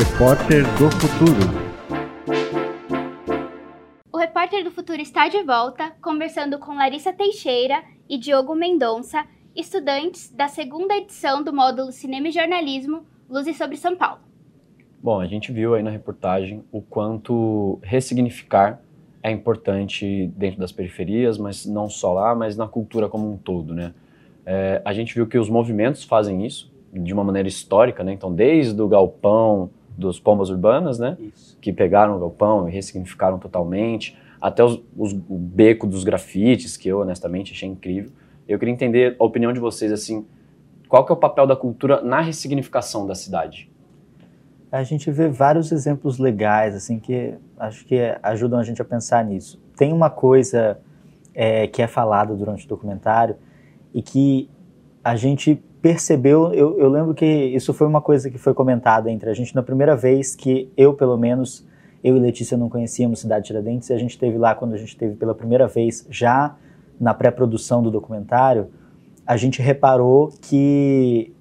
Repórter do Futuro. O Repórter do Futuro está de volta, conversando com Larissa Teixeira e Diogo Mendonça, estudantes da segunda edição do módulo Cinema e Jornalismo Luzes sobre São Paulo. Bom, a gente viu aí na reportagem o quanto ressignificar é importante dentro das periferias, mas não só lá, mas na cultura como um todo, né? É, a gente viu que os movimentos fazem isso de uma maneira histórica, né? Então, desde o galpão dos pombas urbanas, né? Isso. Que pegaram o galpão e ressignificaram totalmente, até os, os, o beco dos grafites, que eu honestamente achei incrível. Eu queria entender a opinião de vocês, assim, qual que é o papel da cultura na ressignificação da cidade? A gente vê vários exemplos legais, assim, que acho que ajudam a gente a pensar nisso. Tem uma coisa é, que é falada durante o documentário e que a gente percebeu, eu, eu, lembro que isso foi uma coisa que foi comentada entre a gente na primeira vez que eu, pelo menos, eu e Letícia não conhecíamos Cidade Tiradentes e a gente teve lá quando a gente teve pela primeira vez, já na pré-produção do documentário, a gente reparou que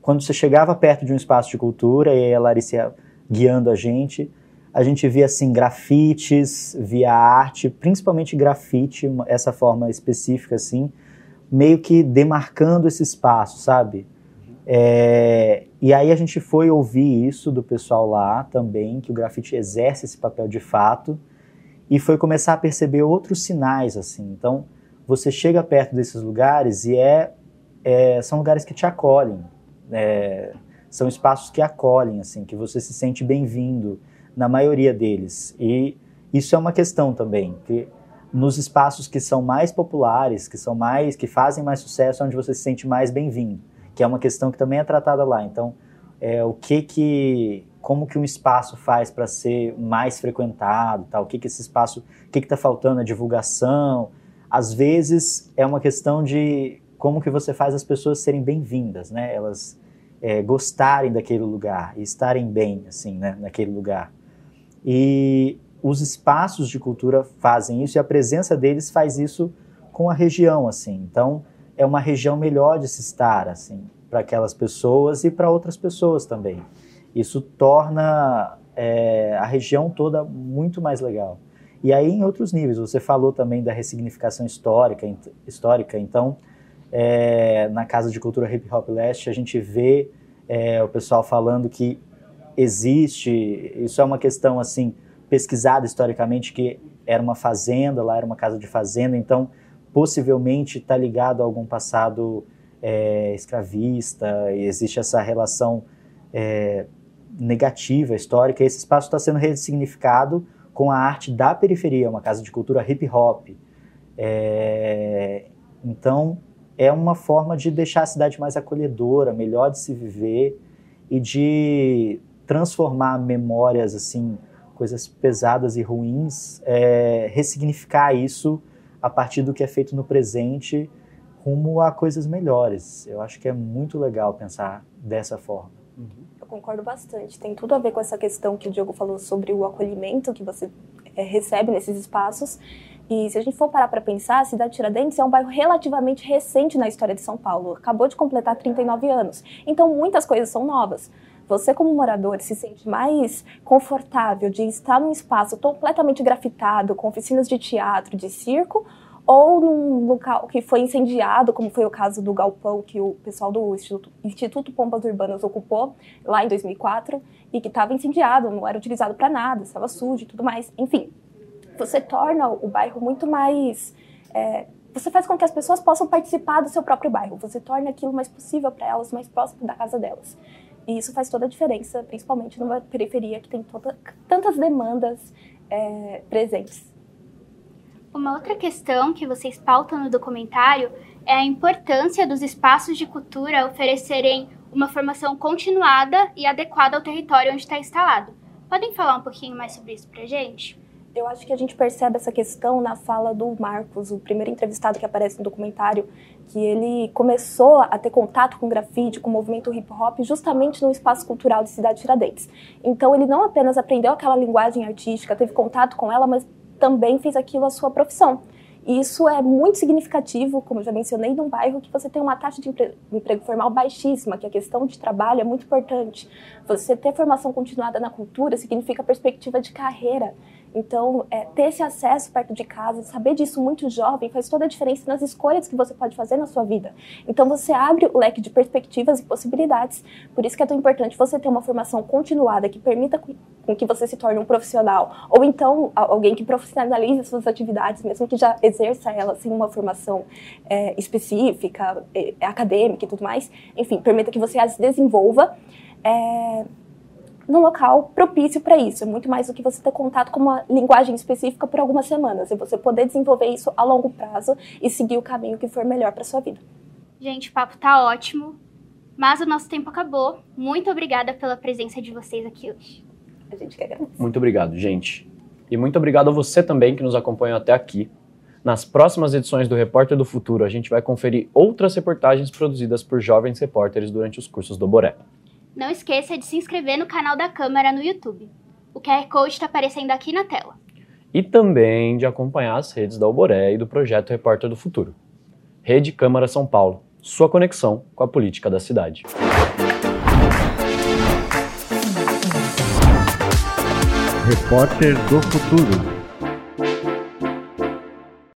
quando você chegava perto de um espaço de cultura e a Larissa guiando a gente, a gente via assim grafites, via arte, principalmente grafite, essa forma específica assim, meio que demarcando esse espaço, sabe? É, e aí a gente foi ouvir isso do pessoal lá também, que o grafite exerce esse papel de fato, e foi começar a perceber outros sinais, assim. Então, você chega perto desses lugares e é, é são lugares que te acolhem, é, são espaços que acolhem, assim, que você se sente bem-vindo na maioria deles. E isso é uma questão também, que nos espaços que são mais populares, que são mais, que fazem mais sucesso, onde você se sente mais bem-vindo, que é uma questão que também é tratada lá. Então, é, o que que, como que um espaço faz para ser mais frequentado, tal? O que que esse espaço, o que que está faltando a divulgação? Às vezes é uma questão de como que você faz as pessoas serem bem-vindas, né? Elas é, gostarem daquele lugar e estarem bem, assim, né? Naquele lugar. E os espaços de cultura fazem isso e a presença deles faz isso com a região, assim. Então, é uma região melhor de se estar, assim, para aquelas pessoas e para outras pessoas também. Isso torna é, a região toda muito mais legal. E aí, em outros níveis, você falou também da ressignificação histórica, histórica então, é, na Casa de Cultura Hip Hop Leste, a gente vê é, o pessoal falando que existe, isso é uma questão, assim, pesquisada historicamente que era uma fazenda, lá era uma casa de fazenda, então possivelmente está ligado a algum passado é, escravista, existe essa relação é, negativa, histórica, esse espaço está sendo ressignificado com a arte da periferia, uma casa de cultura hip hop. É, então, é uma forma de deixar a cidade mais acolhedora, melhor de se viver e de transformar memórias assim coisas pesadas e ruins, é, ressignificar isso a partir do que é feito no presente rumo a coisas melhores. Eu acho que é muito legal pensar dessa forma. Uhum. Eu concordo bastante. Tem tudo a ver com essa questão que o Diogo falou sobre o acolhimento que você é, recebe nesses espaços. E se a gente for parar para pensar, a cidade de Tiradentes é um bairro relativamente recente na história de São Paulo. Acabou de completar 39 anos. Então, muitas coisas são novas você como morador se sente mais confortável de estar num espaço completamente grafitado, com oficinas de teatro, de circo, ou num local que foi incendiado, como foi o caso do galpão que o pessoal do Instituto, Instituto Pompas Urbanas ocupou lá em 2004 e que estava incendiado, não era utilizado para nada, estava sujo e tudo mais. Enfim, você torna o bairro muito mais. É, você faz com que as pessoas possam participar do seu próprio bairro. Você torna aquilo mais possível para elas, mais próximo da casa delas. E isso faz toda a diferença, principalmente numa periferia que tem toda, tantas demandas é, presentes. Uma outra questão que vocês pautam no documentário é a importância dos espaços de cultura oferecerem uma formação continuada e adequada ao território onde está instalado. Podem falar um pouquinho mais sobre isso para gente? Eu acho que a gente percebe essa questão na fala do Marcos, o primeiro entrevistado que aparece no documentário, que ele começou a ter contato com grafite, com o movimento hip hop, justamente no espaço cultural de Cidade Tiradentes. Então ele não apenas aprendeu aquela linguagem artística, teve contato com ela, mas também fez aquilo a sua profissão. E isso é muito significativo, como eu já mencionei, num bairro que você tem uma taxa de emprego formal baixíssima, que a questão de trabalho é muito importante. Você ter formação continuada na cultura significa perspectiva de carreira. Então, é, ter esse acesso perto de casa, saber disso muito jovem, faz toda a diferença nas escolhas que você pode fazer na sua vida. Então, você abre o leque de perspectivas e possibilidades. Por isso que é tão importante você ter uma formação continuada que permita com que você se torne um profissional, ou então alguém que profissionalize suas atividades, mesmo que já exerça elas sem uma formação é, específica, é, acadêmica e tudo mais. Enfim, permita que você as desenvolva. É, num local propício para isso. É muito mais do que você ter contato com uma linguagem específica por algumas semanas. E você poder desenvolver isso a longo prazo e seguir o caminho que for melhor para sua vida. Gente, o papo tá ótimo, mas o nosso tempo acabou. Muito obrigada pela presença de vocês aqui hoje. A gente que agradece. Muito obrigado, gente. E muito obrigado a você também que nos acompanhou até aqui. Nas próximas edições do Repórter do Futuro, a gente vai conferir outras reportagens produzidas por jovens repórteres durante os cursos do Boré. Não esqueça de se inscrever no canal da Câmara no YouTube. O QR Code está aparecendo aqui na tela. E também de acompanhar as redes da Alboré e do projeto Repórter do Futuro. Rede Câmara São Paulo, sua conexão com a política da cidade. Repórter do Futuro.